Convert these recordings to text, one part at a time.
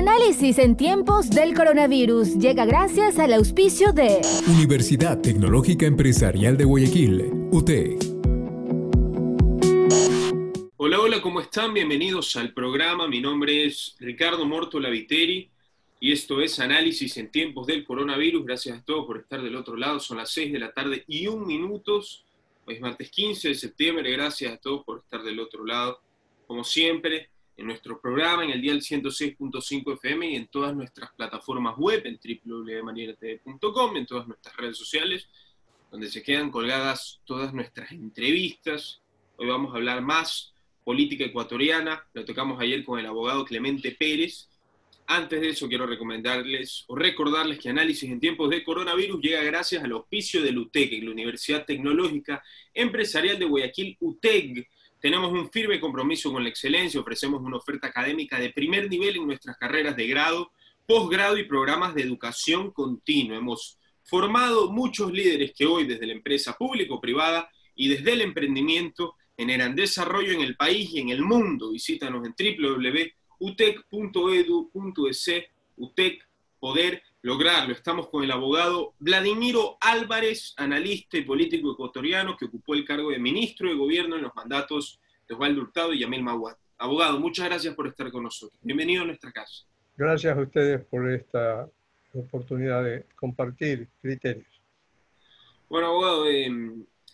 Análisis en tiempos del coronavirus llega gracias al auspicio de Universidad Tecnológica Empresarial de Guayaquil, UTE. Hola, hola, ¿cómo están? Bienvenidos al programa. Mi nombre es Ricardo Morto Laviteri y esto es Análisis en tiempos del coronavirus. Gracias a todos por estar del otro lado. Son las 6 de la tarde y un minutos. Hoy es martes 15 de septiembre. Gracias a todos por estar del otro lado. Como siempre, en nuestro programa, en el día 106.5 FM y en todas nuestras plataformas web, en www.marianatv.com, en todas nuestras redes sociales, donde se quedan colgadas todas nuestras entrevistas. Hoy vamos a hablar más política ecuatoriana, lo tocamos ayer con el abogado Clemente Pérez. Antes de eso quiero recomendarles o recordarles que Análisis en tiempos de coronavirus llega gracias al auspicio del UTEC, la Universidad Tecnológica Empresarial de Guayaquil, UTEC tenemos un firme compromiso con la excelencia, ofrecemos una oferta académica de primer nivel en nuestras carreras de grado, posgrado y programas de educación continua. Hemos formado muchos líderes que hoy desde la empresa pública o privada y desde el emprendimiento generan desarrollo en el país y en el mundo. Visítanos en www.utec.edu.es, UTEC, poder lograrlo. Estamos con el abogado Vladimiro Álvarez, analista y político ecuatoriano que ocupó el cargo de ministro de Gobierno en los mandatos de Osvaldo Hurtado y Yamil Maguad. Abogado, muchas gracias por estar con nosotros. Bienvenido a nuestra casa. Gracias a ustedes por esta oportunidad de compartir criterios. Bueno, abogado,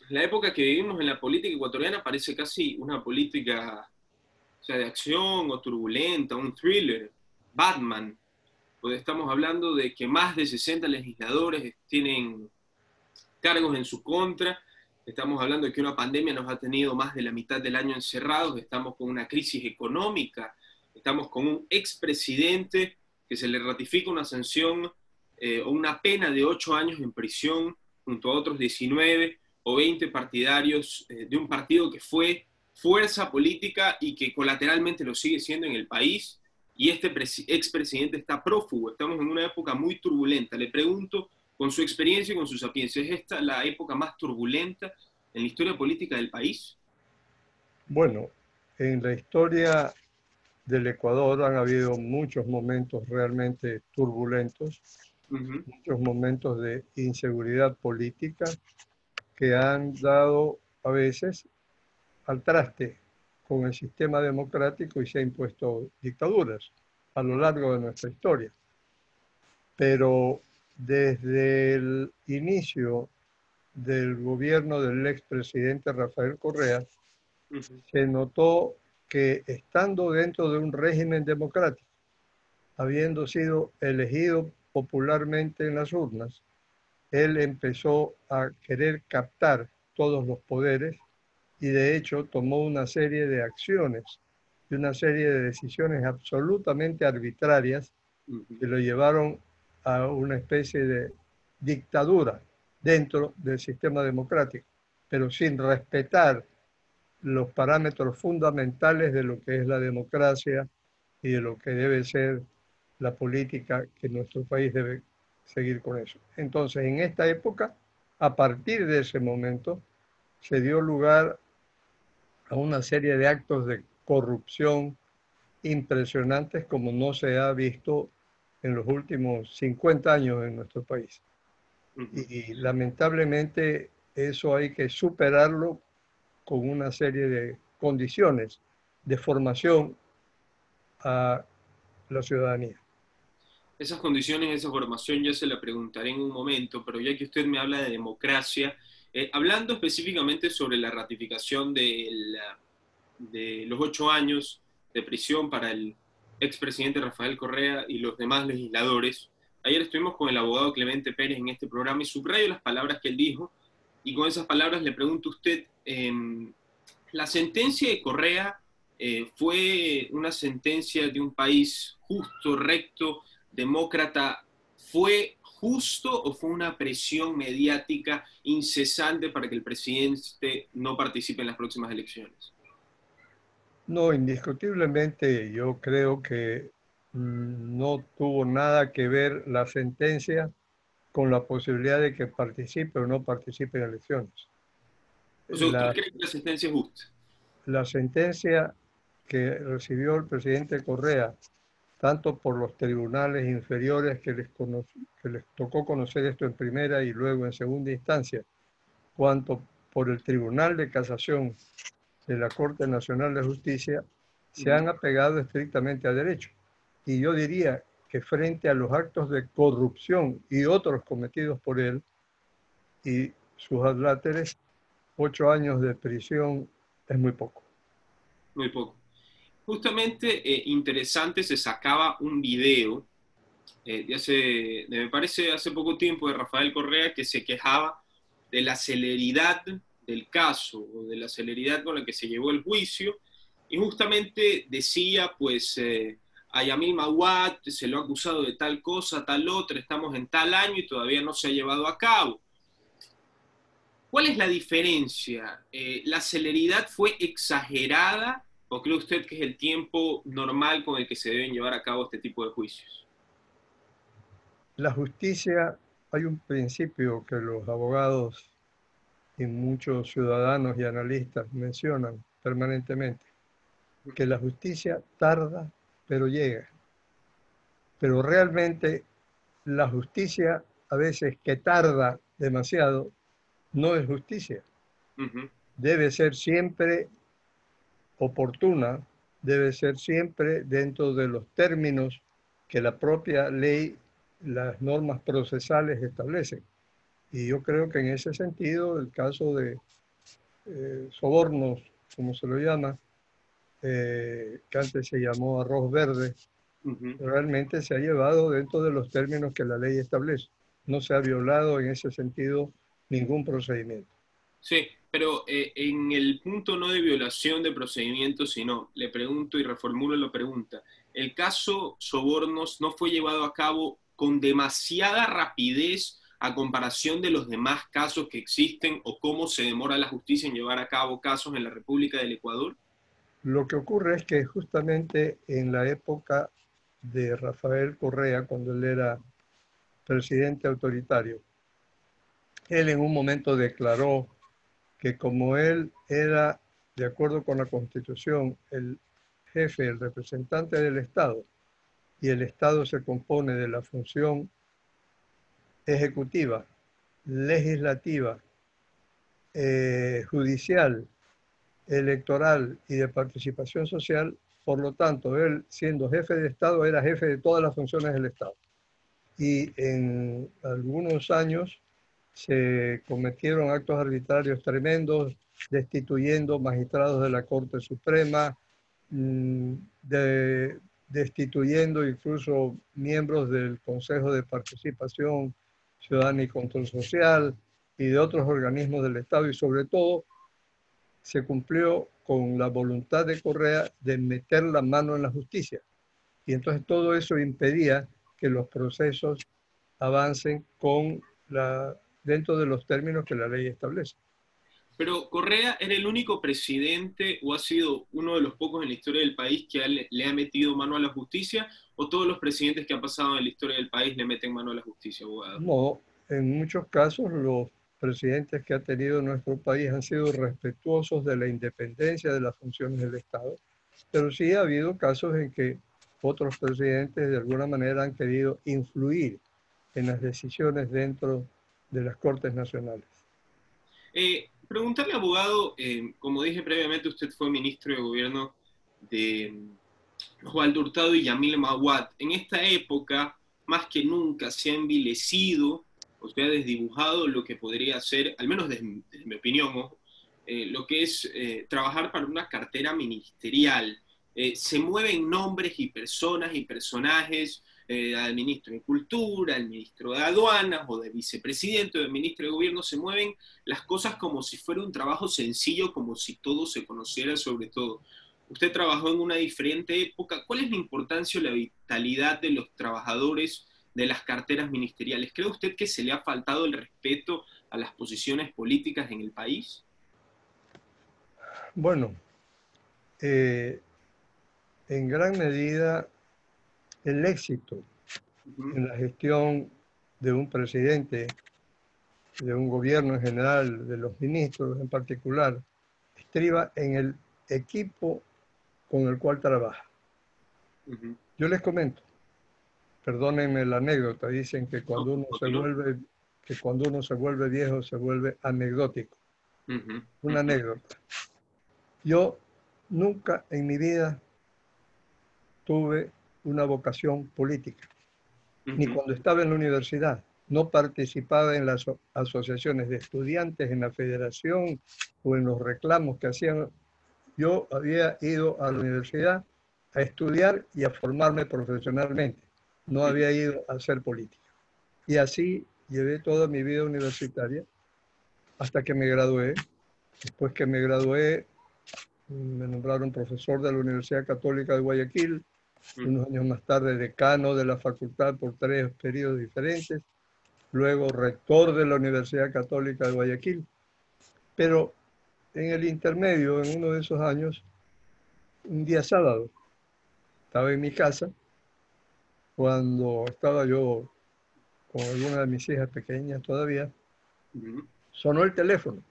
la época que vivimos en la política ecuatoriana parece casi una política sea, de acción o turbulenta, un thriller, Batman, pues estamos hablando de que más de 60 legisladores tienen cargos en su contra, estamos hablando de que una pandemia nos ha tenido más de la mitad del año encerrados, estamos con una crisis económica, estamos con un expresidente que se le ratifica una sanción eh, o una pena de 8 años en prisión junto a otros 19 o 20 partidarios eh, de un partido que fue fuerza política y que colateralmente lo sigue siendo en el país y este expresidente está prófugo. Estamos en una época muy turbulenta. Le pregunto, con su experiencia y con su sapiencia, ¿es esta la época más turbulenta en la historia política del país? Bueno, en la historia del Ecuador han habido muchos momentos realmente turbulentos, muchos momentos de inseguridad política que han dado a veces al traste con el sistema democrático y se ha impuesto dictaduras a lo largo de nuestra historia. Pero desde el inicio del gobierno del expresidente Rafael Correa, se notó que estando dentro de un régimen democrático, habiendo sido elegido popularmente en las urnas, él empezó a querer captar todos los poderes y de hecho tomó una serie de acciones y una serie de decisiones absolutamente arbitrarias que lo llevaron a una especie de dictadura dentro del sistema democrático, pero sin respetar los parámetros fundamentales de lo que es la democracia y de lo que debe ser la política que nuestro país debe seguir con eso. Entonces, en esta época, a partir de ese momento, se dio lugar a una serie de actos de corrupción impresionantes como no se ha visto en los últimos 50 años en nuestro país. Y, lamentablemente eso hay que superarlo con una serie de condiciones de formación a la ciudadanía. Esas condiciones, esa formación ya se la preguntaré en un momento, pero ya que usted me habla de democracia, eh, hablando específicamente sobre la ratificación de, los ocho años de prisión para el expresidente Rafael Correa y los demás legisladores, ayer estuvimos con el abogado Clemente Pérez en este programa y subrayo las palabras que él dijo y con esas palabras le pregunto a usted, em, ¿la sentencia de Correa eh, fue una sentencia de un país justo, recto, demócrata? ¿Fue justo o fue una presión mediática incesante para que el presidente no participe en las próximas elecciones? No, indiscutiblemente yo creo que mm, no tuvo nada que ver la sentencia con la posibilidad de que participe o no participe en elecciones. ¿Usted cree que la sentencia es justa? La sentencia que recibió el presidente Correa tanto por los tribunales inferiores que les, que les tocó conocer esto en primera y luego en segunda instancia, cuanto por el Tribunal de Casación de la Corte Nacional de Justicia, se han apegado estrictamente a derecho. Y yo diría que frente a los actos de corrupción y otros cometidos por él y sus adláteres, ocho años de prisión es muy poco. Muy poco. Justamente eh, interesante, se sacaba un video eh, de me parece hace poco tiempo, de Rafael Correa, que se quejaba de la celeridad del caso o de la celeridad con la que se llevó el juicio y justamente decía, pues, eh, a se lo ha acusado de tal cosa, tal otra, estamos en tal año y todavía no se ha llevado a cabo. ¿Cuál es la diferencia? Eh, ¿La celeridad fue exagerada o cree usted que es el tiempo normal con el que se deben llevar a cabo este tipo de juicios? La justicia, hay un principio que los abogados y muchos ciudadanos y analistas mencionan permanentemente, que la justicia tarda pero llega. Pero realmente la justicia a veces que tarda demasiado no es justicia. Debe ser siempre oportuna, debe ser siempre dentro de los términos que la propia ley, las normas procesales establecen. Y yo creo que en ese sentido, el caso de eh, sobornos, como se lo llama, eh, que antes se llamó arroz verde, realmente se ha llevado dentro de los términos que la ley establece. No se ha violado en ese sentido ningún procedimiento. Sí, pero eh, en el punto no de violación de procedimientos, sino, le pregunto y reformulo la pregunta, ¿el caso Sobornos no fue llevado a cabo con demasiada rapidez a comparación de los demás casos que existen o cómo se demora la justicia en llevar a cabo casos en la República del Ecuador? Lo que ocurre es que justamente en la época de Rafael Correa, cuando él era presidente autoritario, él en un momento declaró que como él era, de acuerdo con la Constitución, el jefe, el representante del Estado, y el Estado se compone de la función ejecutiva, legislativa, eh, judicial electoral y de participación social, por lo tanto, él siendo jefe de Estado era jefe de todas las funciones del Estado. Y en algunos años se cometieron actos arbitrarios tremendos, destituyendo magistrados de la Corte Suprema, mm, destituyendo incluso miembros del Consejo de Participación Ciudadana y Control Social y de otros organismos del Estado y sobre todo se cumplió con la voluntad de Correa de meter la mano en la justicia. Y entonces todo eso impedía que los procesos avancen con la, dentro de los términos que la ley establece. Pero Correa era el único presidente o ha sido uno de los pocos en la historia del país que le ha metido mano a la justicia o todos los presidentes que han pasado en la historia del país le meten mano a la justicia, abogado? No, en muchos casos los presidentes que ha tenido nuestro país han sido respetuosos de la independencia de las funciones del Estado, pero sí ha habido casos en que otros presidentes de alguna manera han querido influir en las decisiones dentro de las Cortes Nacionales. Eh, preguntarle, abogado, eh, como dije previamente, usted fue ministro de Gobierno de Juan Hurtado y Yamil Mawad. En esta época, más que nunca, se ha envilecido usted ha desdibujado lo que podría ser, al menos desde, mi opinión, eh, lo que es eh, trabajar para una cartera ministerial. Eh, se mueven nombres y personas y personajes al ministro de Cultura, al ministro de Aduanas o de vicepresidente o del ministro de Gobierno, se mueven las cosas como si fuera un trabajo sencillo, como si todo se conociera sobre todo. Usted trabajó en una diferente época. ¿Cuál es la importancia o la vitalidad de los trabajadores de las carteras ministeriales. ¿Cree usted que se le ha faltado el respeto a las posiciones políticas en el país? Bueno, eh, en gran medida el éxito en la gestión de un presidente, de un gobierno en general, de los ministros en particular, estriba en el equipo con el cual trabaja. Yo les comento, perdónenme la anécdota, dicen que cuando uno se vuelve, que cuando uno se vuelve viejo se vuelve anecdótico. Una anécdota. Yo nunca en mi vida tuve una vocación política, ni cuando estaba en la universidad. No participaba en las asociaciones de estudiantes, en la federación o en los reclamos que hacían. Yo había ido a la universidad a estudiar y a formarme profesionalmente. No había ido a hacer política. Y así llevé toda mi vida universitaria hasta que me gradué. Después que me gradué, me nombraron profesor de la Universidad Católica de Guayaquil, unos años más tarde decano de la facultad por tres periodos diferentes, luego rector de la Universidad Católica de Guayaquil. Pero en el intermedio, en uno de esos años, un día sábado, estaba en mi casa cuando estaba yo con alguna de mis hijas pequeñas todavía, sonó el teléfono.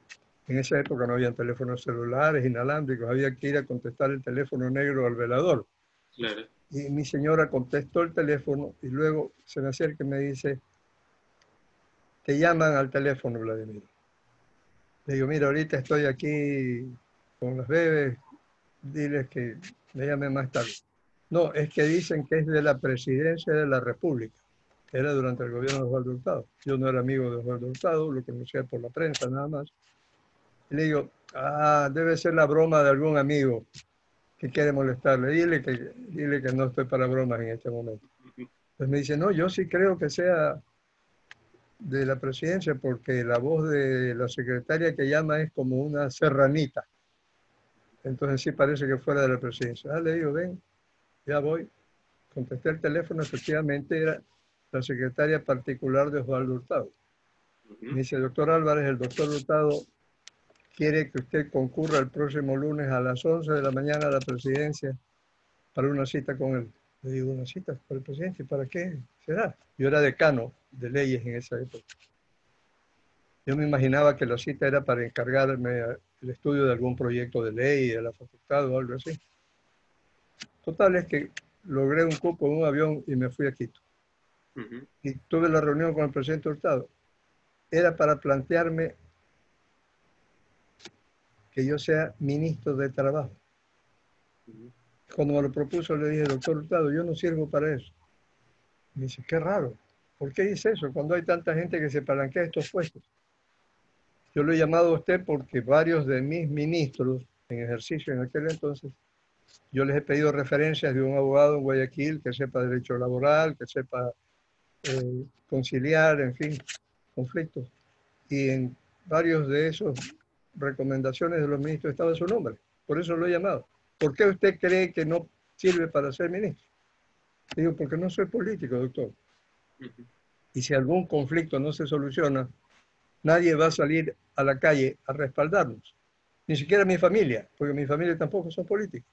En esa época no había teléfonos celulares, inalámbricos, había que ir a contestar el teléfono negro al velador. Y mi señora contestó el teléfono y luego se me acerca y me dice, te llaman al teléfono, Vladimir. Le digo, mira, ahorita estoy aquí con los bebés, diles que me llame más tarde. No, es que dicen que es de la presidencia de la República. Era durante el gobierno de Osvaldo Hurtado. Yo no era amigo de Osvaldo Hurtado, lo conocía por la prensa nada más. Y le digo, ah, debe ser la broma de algún amigo que quiere molestarle. Dile que, dile que no estoy para bromas en este momento. Entonces me dice, no, yo sí creo que sea de la presidencia porque la voz de la secretaria que llama es como una serranita. Entonces sí parece que fuera de la presidencia. Ah, le digo, ven, ya voy. Contesté el teléfono, efectivamente era la secretaria particular de Osvaldo Hurtado. Me dice, doctor Álvarez, el doctor Hurtado quiere que usted concurra el próximo lunes a las 11 de la mañana a la presidencia para una cita con él. Le digo, ¿una cita para el presidente? ¿Para qué será? Yo era decano de leyes en esa época. Yo me imaginaba que la cita era para encargarme el estudio de algún proyecto de ley de la facultad o algo así. Total es que logré un cupo en un avión y me fui a Quito. Y tuve la reunión con el presidente Hurtado. Era para plantearme que yo sea ministro de Trabajo. Cuando me lo propuso le dije, doctor Hurtado, yo no sirvo para eso. Me dice, qué raro. ¿Por qué dice eso cuando hay tanta gente que se palanquea estos puestos? Yo lo he llamado a usted porque varios de mis ministros en ejercicio en aquel entonces yo les he pedido referencias de un abogado en Guayaquil que sepa derecho laboral, que sepa eh, conciliar, en fin, conflictos. Y en varios de esos recomendaciones de los ministros estaba su nombre. Por eso lo he llamado. ¿Por qué usted cree que no sirve para ser ministro? Digo, porque no soy político, doctor. Y si algún conflicto no se soluciona, nadie va a salir a la calle a respaldarnos. Ni siquiera mi familia, porque mi familia tampoco son políticos.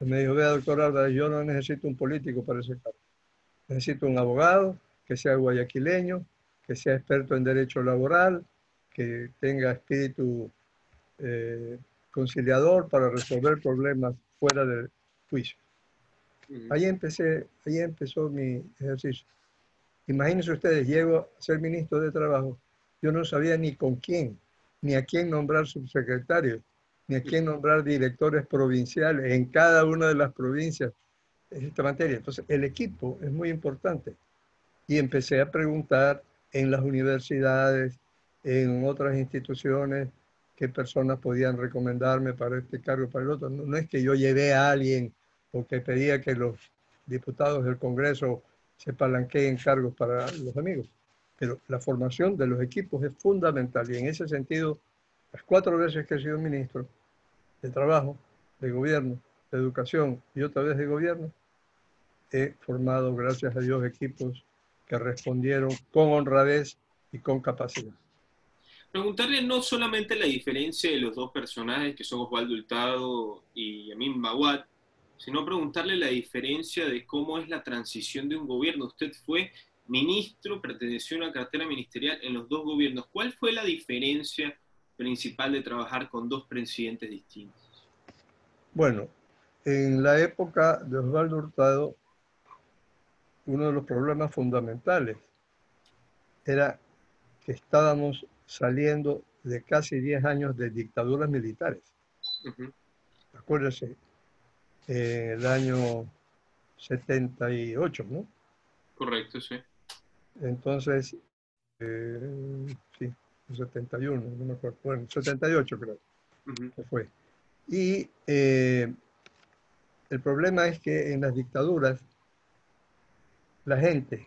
Me dijo, vea, doctor Álvarez, yo no necesito un político para ese cargo. Necesito un abogado que sea guayaquileño, que sea experto en derecho laboral, que tenga espíritu eh, conciliador para resolver problemas fuera del juicio. Ahí empecé, ahí empezó mi ejercicio. Imagínense ustedes, llego a ser ministro de Trabajo, yo no sabía ni con quién, ni a quién nombrar subsecretario ni a quién nombrar directores provinciales en cada una de las provincias en esta materia. Entonces, el equipo es muy importante. Y empecé a preguntar en las universidades, en otras instituciones, qué personas podían recomendarme para este cargo, para el otro. No, es que yo llevé a alguien o que pedía que los diputados del Congreso se palanqueen cargos para los amigos, pero la formación de los equipos es fundamental y en ese sentido las cuatro veces que he sido ministro de trabajo, de gobierno, de educación y otra vez de gobierno, he formado, gracias a Dios, equipos que respondieron con honradez y con capacidad. Preguntarle no solamente la diferencia de los dos personajes que son Osvaldo Hurtado y Amin Bawad, sino preguntarle la diferencia de cómo es la transición de un gobierno. Usted fue ministro, perteneció a una cartera ministerial en los dos gobiernos. ¿Cuál fue la diferencia principal de trabajar con dos presidentes distintos? Bueno, en la época de Osvaldo Hurtado, uno de los problemas fundamentales era que estábamos saliendo de casi 10 años de dictaduras militares. Acuérdense, en el año 78, ¿no? Correcto, sí. Entonces, eh, sí, 71, no me acuerdo, bueno, 78 creo que fue. Y eh, el problema es que en las dictaduras la gente,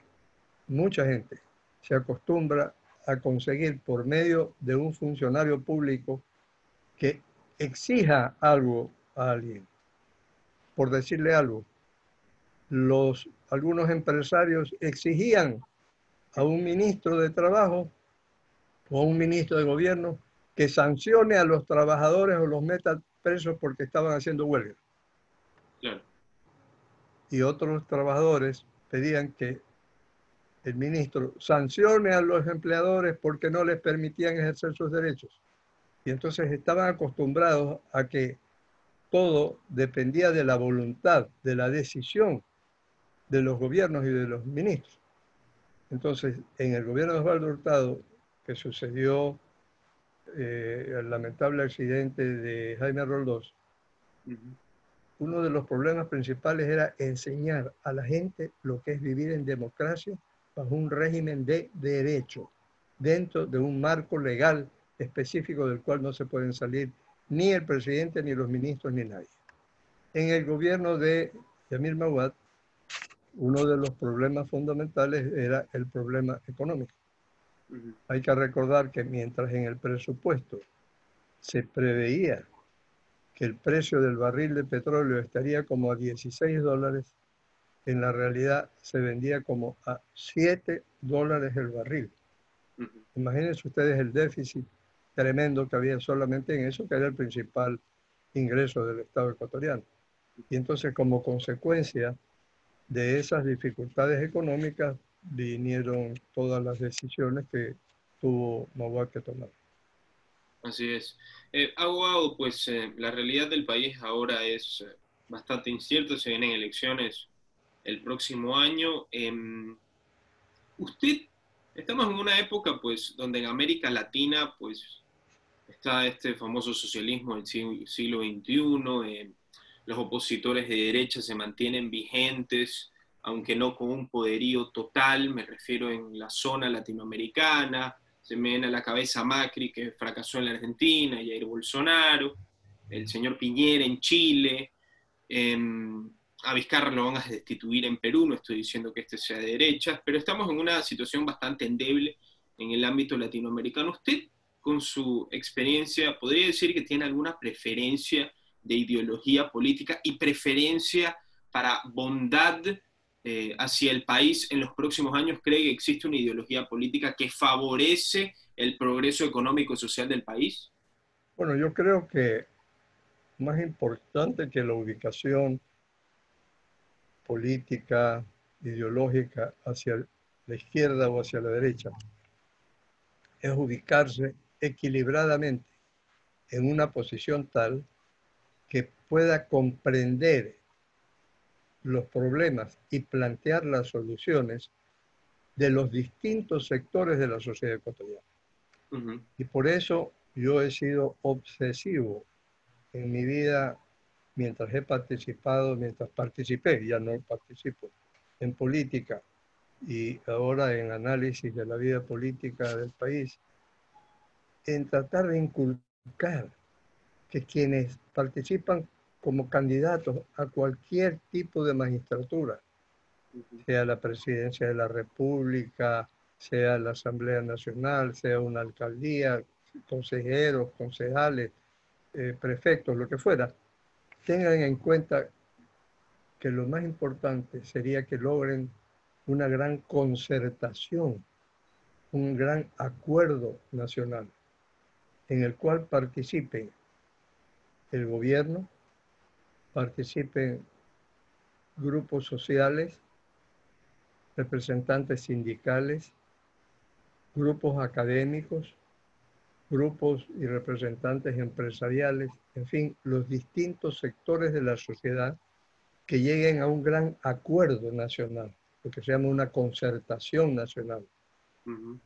mucha gente, se acostumbra a conseguir por medio de un funcionario público que exija algo a alguien. Por decirle algo, los, algunos empresarios exigían a un ministro de trabajo o a un ministro de gobierno que sancione a los trabajadores o los meta presos porque estaban haciendo huelga. Y otros trabajadores pedían que el ministro sancione a los empleadores porque no les permitían ejercer sus derechos. Y entonces estaban acostumbrados a que todo dependía de la voluntad, de la decisión de los gobiernos y de los ministros. Entonces, en el gobierno de Osvaldo Hurtado, que sucedió eh, el lamentable accidente de Jaime Roldós, uno de los problemas principales era enseñar a la gente lo que es vivir en democracia bajo un régimen de derecho, dentro de un marco legal específico del cual no se pueden salir ni el presidente, ni los ministros, ni nadie. En el gobierno de Yamil Mawad, uno de los problemas fundamentales era el problema económico. Hay que recordar que mientras en el presupuesto se preveía que el precio del barril de petróleo estaría como a 16 dólares, en la realidad se vendía como a 7 dólares el barril. Imagínense ustedes el déficit tremendo que había solamente en eso, que era el principal ingreso del Estado ecuatoriano. Y entonces como consecuencia de esas dificultades económicas vinieron todas las decisiones que tuvo Mauá que tomar. Así es. Eh, Aguado, pues eh, la realidad del país ahora es eh, bastante incierta, se vienen elecciones el próximo año. Em, usted, estamos en una época pues donde en América Latina pues está este famoso socialismo del siglo XXI, em, los opositores de derecha se mantienen vigentes, aunque no con un poderío total, me refiero en la zona latinoamericana, se me viene a la cabeza Macri, que fracasó en la Argentina, Jair Bolsonaro, el señor Piñera en Chile, em, a Vizcarra lo van a destituir en Perú, no estoy diciendo que este sea de derechas, pero estamos en una situación bastante endeble en el ámbito latinoamericano. ¿Usted, con su experiencia, podría decir que tiene alguna preferencia de ideología política y preferencia para bondad eh, hacia el país en los próximos años? ¿Cree que existe una ideología política que favorece el progreso económico y social del país? Bueno, yo creo que más importante que la ubicación política, ideológica hacia la izquierda o hacia la derecha, es ubicarse equilibradamente en una posición tal que pueda comprender los problemas y plantear las soluciones de los distintos sectores de la sociedad ecuatoriana. Y por eso yo he sido obsesivo en mi vida mientras he participado, mientras participé, ya no participo, en política y ahora en análisis de la vida política del país, en tratar de inculcar que quienes participan como candidatos a cualquier tipo de magistratura, sea la presidencia de la República, sea la Asamblea Nacional, sea una alcaldía, consejeros, concejales, eh, prefectos, lo que fuera, tengan en cuenta que lo más importante sería que logren una gran concertación, un gran acuerdo nacional en el cual participen el gobierno, participen grupos sociales, representantes sindicales, grupos académicos, grupos y representantes empresariales, en fin, los distintos sectores de la sociedad que lleguen a un gran acuerdo nacional. lo que se llama una concertación nacional,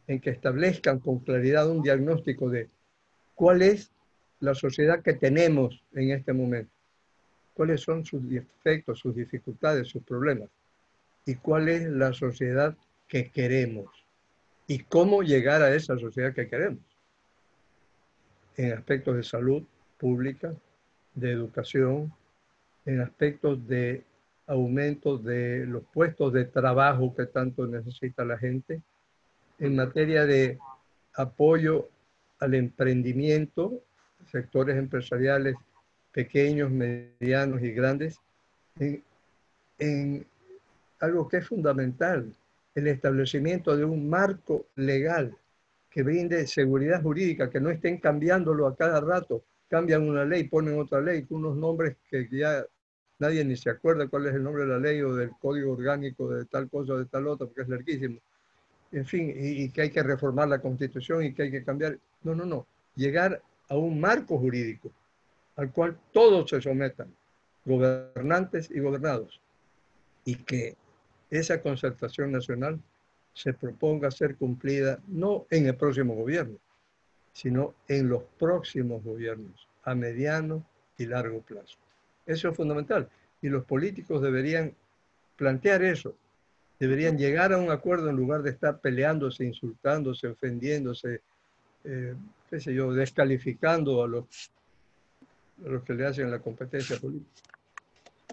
en que establezcan con claridad un diagnóstico de cuál es la sociedad que tenemos en este momento, cuáles son sus defectos, sus dificultades, sus problemas, y cuál es la sociedad que queremos, y cómo llegar a esa sociedad que queremos, en aspectos de salud pública, de educación, en aspectos de aumento de los puestos de trabajo que tanto necesita la gente, en materia de apoyo al emprendimiento, sectores empresariales pequeños, medianos y grandes, en, algo que es fundamental, el establecimiento de un marco legal que brinde seguridad jurídica, que no estén cambiándolo a cada rato, cambian una ley, ponen otra ley, con unos nombres que ya nadie ni se acuerda cuál es el nombre de la ley o del código orgánico de tal cosa o de tal otra, porque es larguísimo. En fin, y, que hay que reformar la constitución y que hay que cambiar. No, no, no. Llegar a un marco jurídico al cual todos se sometan, gobernantes y gobernados, y que esa concertación nacional se proponga ser cumplida no en el próximo gobierno, sino en los próximos gobiernos, a mediano y largo plazo. Eso es fundamental. Y los políticos deberían plantear eso. Deberían llegar a un acuerdo en lugar de estar peleándose, insultándose, ofendiéndose, eh, qué sé yo, descalificando a los, los que le hacen la competencia política.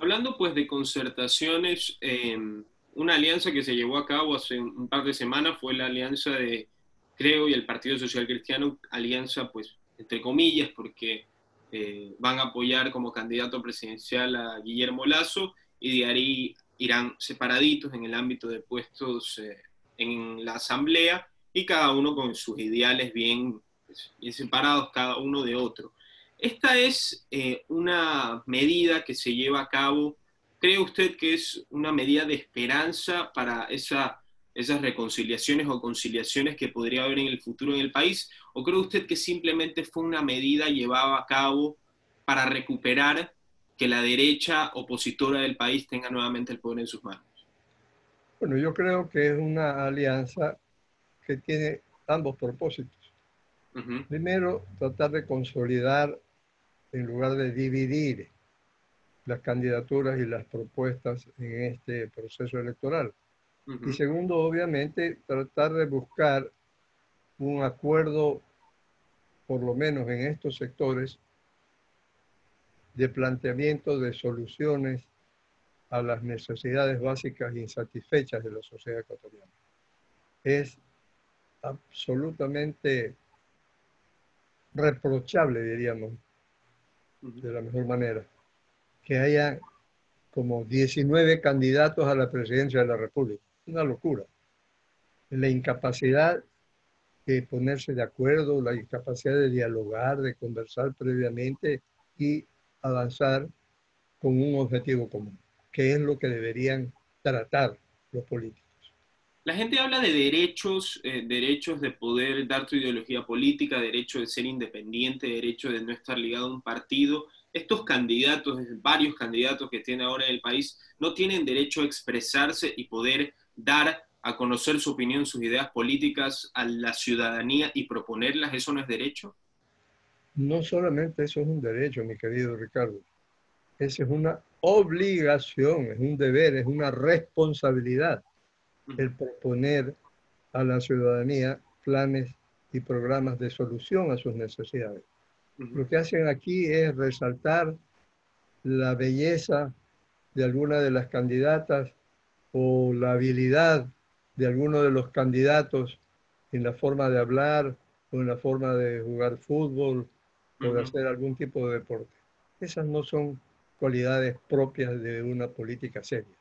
Hablando pues de concertaciones, em, una alianza que se llevó a cabo hace un par de semanas fue la alianza de Creo y el Partido Social Cristiano, alianza pues entre comillas, porque eh, van a apoyar como candidato presidencial a Guillermo Lazo y de ahí irán separaditos en el ámbito de puestos eh, en la asamblea y cada uno con sus ideales bien, pues, bien separados cada uno de otro. Esta es eh, una medida que se lleva a cabo, ¿cree usted que es una medida de esperanza para esa esas reconciliaciones o conciliaciones que podría haber en el futuro en el país? ¿O cree usted que simplemente fue una medida llevada a cabo para recuperar que la derecha opositora del país tenga nuevamente el poder en sus manos? Bueno, yo creo que es una alianza que tiene ambos propósitos. Primero, tratar de consolidar en lugar de dividir las candidaturas y las propuestas en este proceso electoral. Y segundo, obviamente, tratar de buscar un acuerdo, por lo menos en estos sectores, de planteamiento de soluciones a las necesidades básicas insatisfechas de la sociedad ecuatoriana. Es absolutamente reprochable, diríamos, de la mejor manera, que haya como 19 candidatos a la presidencia de la República una locura. La incapacidad de ponerse de acuerdo, la incapacidad de dialogar, de conversar previamente y avanzar con un objetivo común, que es lo que deberían tratar los políticos. La gente habla de derechos, eh, derechos de poder dar tu ideología política, derecho de ser independiente, derecho de no estar ligado a un partido. Estos candidatos, varios candidatos que tiene ahora en el país, no tienen derecho a expresarse y poder dar a conocer su opinión, sus ideas políticas a la ciudadanía y proponerlas, ¿eso no es derecho? No solamente eso es un derecho, mi querido Ricardo. Esa es una obligación, es un deber, es una responsabilidad el proponer a la ciudadanía planes y programas de solución a sus necesidades. Lo que hacen aquí es resaltar la belleza de alguna de las candidatas o la habilidad de alguno de los candidatos en la forma de hablar o en la forma de jugar fútbol o de hacer algún tipo de deporte. Esas no son cualidades propias de una política seria.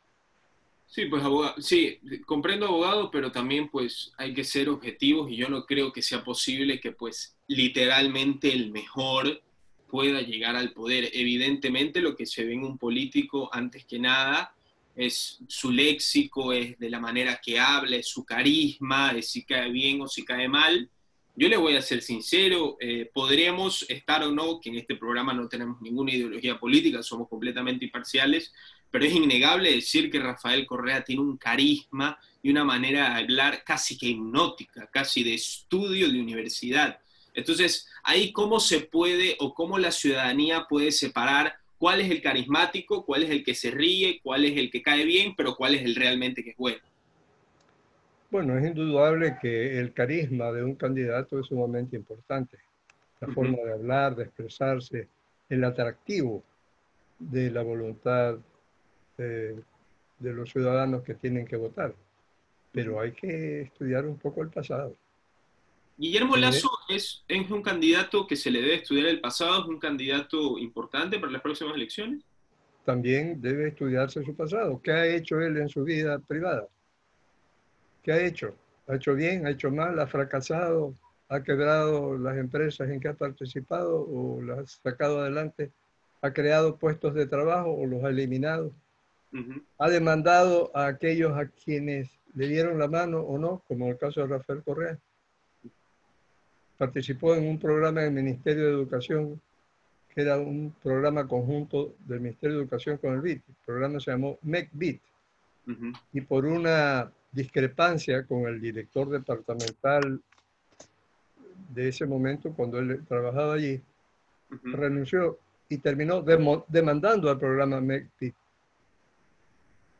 Sí, pues abogado, sí, comprendo abogado, pero también pues hay que ser objetivos y yo no creo que sea posible que pues literalmente el mejor pueda llegar al poder. Evidentemente lo que se ve en un político antes que nada es su léxico, es de la manera que habla, es su carisma, es si cae bien o si cae mal. Yo le voy a ser sincero, eh, podremos estar o no, que en este programa no tenemos ninguna ideología política, somos completamente imparciales, pero es innegable decir que Rafael Correa tiene un carisma y una manera de hablar casi que hipnótica, casi de estudio de universidad. Entonces, ahí cómo se puede o cómo la ciudadanía puede separar cuál es el carismático, cuál es el que se ríe, cuál es el que cae bien, pero cuál es el realmente que es bueno. Bueno, es indudable que el carisma de un candidato es sumamente importante. La forma de hablar, de expresarse, el atractivo de la voluntad de, de los ciudadanos que tienen que votar. Pero hay que estudiar un poco el pasado. Guillermo Lazo es, es, un candidato que se le debe estudiar el pasado, es un candidato importante para las próximas elecciones. También debe estudiarse su pasado. ¿Qué ha hecho él en su vida privada? ¿Qué ha hecho? ¿Ha hecho bien? ¿Ha hecho mal? ¿Ha fracasado? ¿Ha quebrado las empresas en que ha participado o las ha sacado adelante? ¿Ha creado puestos de trabajo o los ha eliminado? ¿Ha demandado a aquellos a quienes le dieron la mano o no, como el caso de Rafael Correa? participó en un programa del Ministerio de Educación, que era un programa conjunto del Ministerio de Educación con el BIT. El programa se llamó MECBIT. Y por una discrepancia con el director departamental de ese momento, cuando él trabajaba allí, renunció y terminó demandando al programa MECBIT.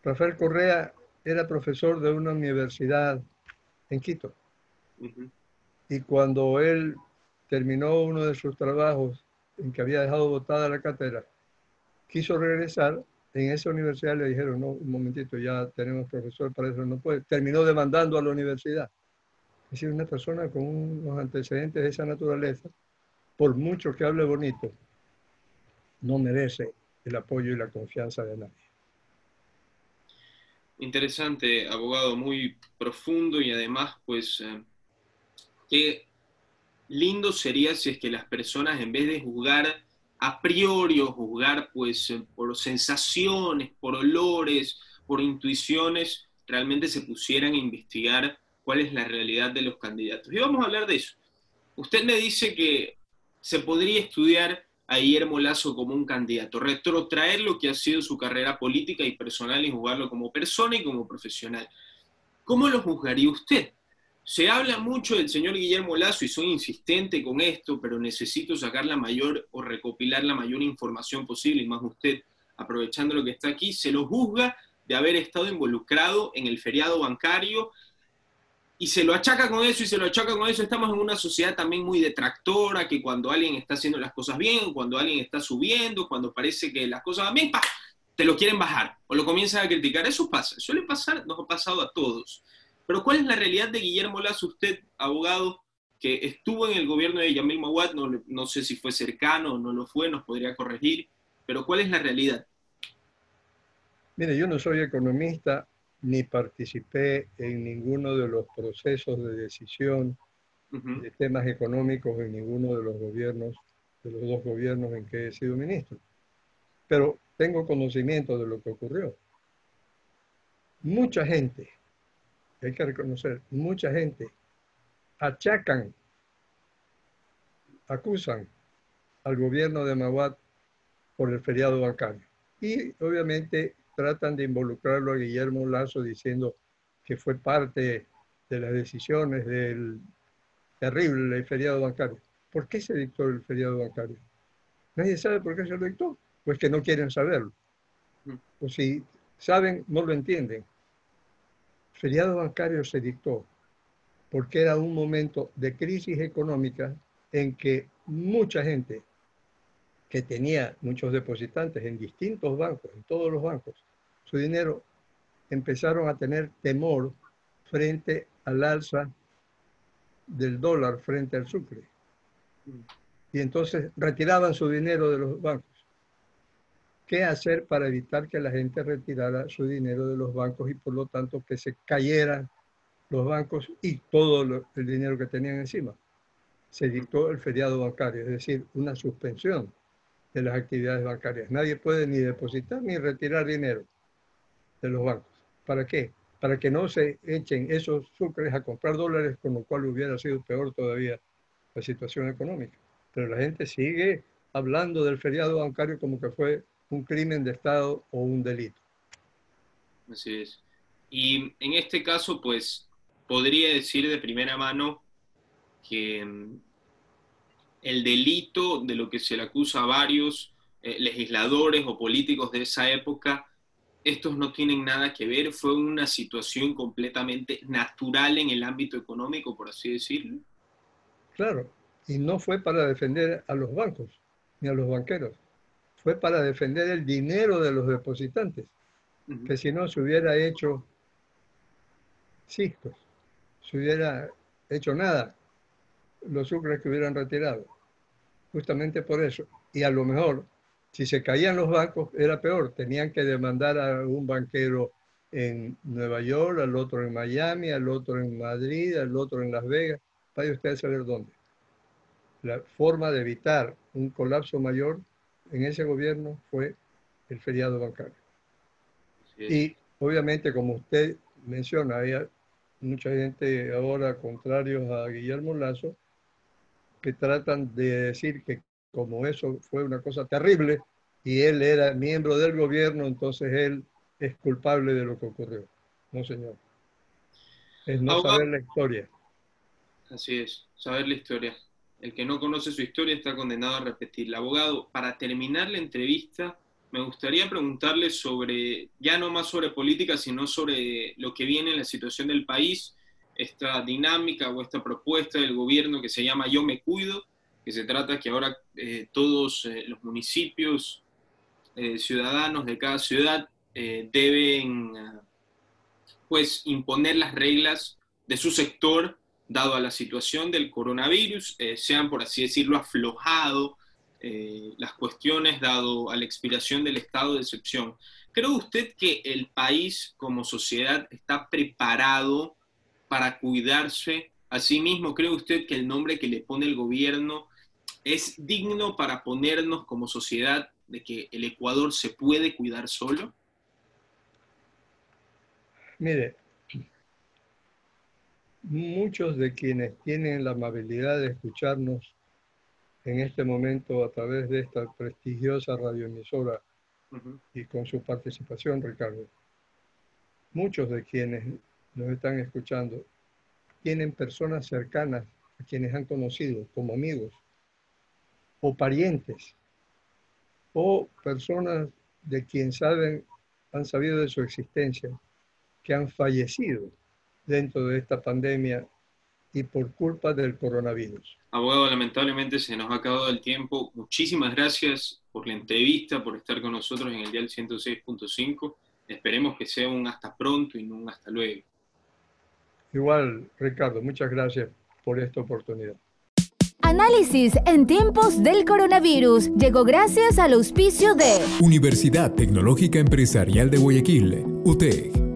Rafael Correa era profesor de una universidad en Quito. Y cuando él terminó uno de sus trabajos en que había dejado botada la cátedra, quiso regresar, en esa universidad le dijeron, no, un momentito, ya tenemos profesor para eso, no puede. Terminó demandando a la universidad. Es decir, una persona con unos antecedentes de esa naturaleza, por mucho que hable bonito, no merece el apoyo y la confianza de nadie. Interesante, abogado, muy profundo y además, pues, eh, qué lindo sería si es que las personas en vez de juzgar a priori o juzgar pues eh, por sensaciones, por olores, por intuiciones, realmente se pusieran a investigar cuál es la realidad de los candidatos. Y vamos a hablar de eso. Usted me dice que se podría estudiar a Guillermo Lazo como un candidato, retrotraer lo que ha sido su carrera política y personal y juzgarlo como persona y como profesional. ¿Cómo lo juzgaría usted? Se habla mucho del señor Guillermo Lazo y soy insistente con esto, pero necesito sacar la mayor o recopilar la mayor información posible, y más usted, aprovechando lo que está aquí, se lo juzga de haber estado involucrado en el feriado bancario y se lo achaca con eso y se lo achaca con eso. Estamos en una sociedad también muy detractora, que cuando alguien está haciendo las cosas bien, cuando alguien está subiendo, cuando parece que las cosas van bien, te lo quieren bajar o lo comienzan a criticar. Eso pasa, suele pasar, nos ha pasado a todos. Pero ¿cuál es la realidad de Guillermo Lazo, usted, abogado, que estuvo en el gobierno de Yamil Mawad, no, no sé si fue cercano o no lo fue, nos podría corregir, pero ¿cuál es la realidad? Mire, yo no soy economista ni participé en ninguno de los procesos de decisión de temas económicos en ninguno de los gobiernos, de los dos gobiernos en que he sido ministro. Pero tengo conocimiento de lo que ocurrió. Mucha gente hay que reconocer, mucha gente achacan, acusan al gobierno de Mawad por el feriado bancario. Y obviamente tratan de involucrarlo a Guillermo Lazo diciendo que fue parte de las decisiones del terrible feriado bancario. ¿Por qué se dictó el feriado bancario? Nadie sabe por qué se lo dictó. Pues que no quieren saberlo. Mm. O si saben, no lo entienden feriado bancario se dictó porque era un momento de crisis económica en que mucha gente que tenía muchos depositantes en distintos bancos, en todos los bancos, su dinero empezaron a tener temor frente al alza del dólar frente al sucre. Y entonces retiraban su dinero de los bancos qué hacer para evitar que la gente retirara su dinero de los bancos y por lo tanto que se cayeran los bancos y todo el dinero que tenían encima. Se dictó el feriado bancario, es decir, una suspensión de las actividades bancarias. Nadie puede ni depositar ni retirar dinero de los bancos. ¿Para qué? Para que no se echen esos sucres a comprar dólares, con lo cual hubiera sido peor todavía la situación económica. Pero la gente sigue hablando del feriado bancario como que fue un crimen de Estado o un delito. Así es. Y en este caso, pues, podría decir de primera mano que mm, el delito de lo que se le acusa a varios eh, legisladores o políticos de esa época, estos no tienen nada que ver, fue una situación completamente natural en el ámbito económico, por así decirlo. Claro, y no fue para defender a los bancos ni a los banqueros, fue para defender el dinero de los depositantes, que si no se hubiera hecho ciscos, se hubiera hecho nada, los sucres que hubieran retirado. Justamente por eso. Y a lo mejor, si se caían los bancos, era peor. Tenían que demandar a un banquero en Nueva York, al otro en Miami, al otro en Madrid, al otro en Las Vegas. Vaya usted a saber dónde. La forma de evitar un colapso mayor en ese gobierno fue el feriado bancario. Y obviamente, como usted menciona, había mucha gente ahora contrarios a Guillermo Lazo que tratan de decir que como eso fue una cosa terrible y él era miembro del gobierno, entonces él es culpable de lo que ocurrió. No, señor. Es no saber la historia. Así es, saber la historia. El que no conoce su historia está condenado a repetirla. Abogado, para terminar la entrevista, me gustaría preguntarle sobre, ya no más sobre política, sino sobre lo que viene en la situación del país, esta dinámica o esta propuesta del gobierno que se llama Yo me cuido, se trata que ahora eh, todos eh, los municipios, eh, ciudadanos de cada ciudad deben pues imponer las reglas de su sector dado a la situación del coronavirus, sean por así decirlo aflojado las cuestiones dado a la expiración del estado de excepción. ¿Cree usted que el país como sociedad está preparado para cuidarse a sí mismo? ¿Cree usted que el nombre que le pone el gobierno es digno para ponernos como sociedad de que el Ecuador se puede cuidar solo? Mire, muchos de quienes tienen la amabilidad de escucharnos en este momento a través de esta prestigiosa radioemisora y con su participación, Ricardo. Muchos de quienes nos están escuchando tienen personas cercanas a quienes han conocido como amigos o parientes o personas de quien saben, han sabido de su existencia, que han fallecido dentro de esta pandemia y por culpa del coronavirus. Abogado, lamentablemente se nos ha acabado el tiempo. Muchísimas gracias por la entrevista, por estar con nosotros en el día 106.5. Esperemos que sea un hasta pronto y no un hasta luego. Igual, Ricardo, muchas gracias por esta oportunidad. Análisis en tiempos del coronavirus llegó gracias al auspicio de Universidad Tecnológica Empresarial de Guayaquil, UTEC.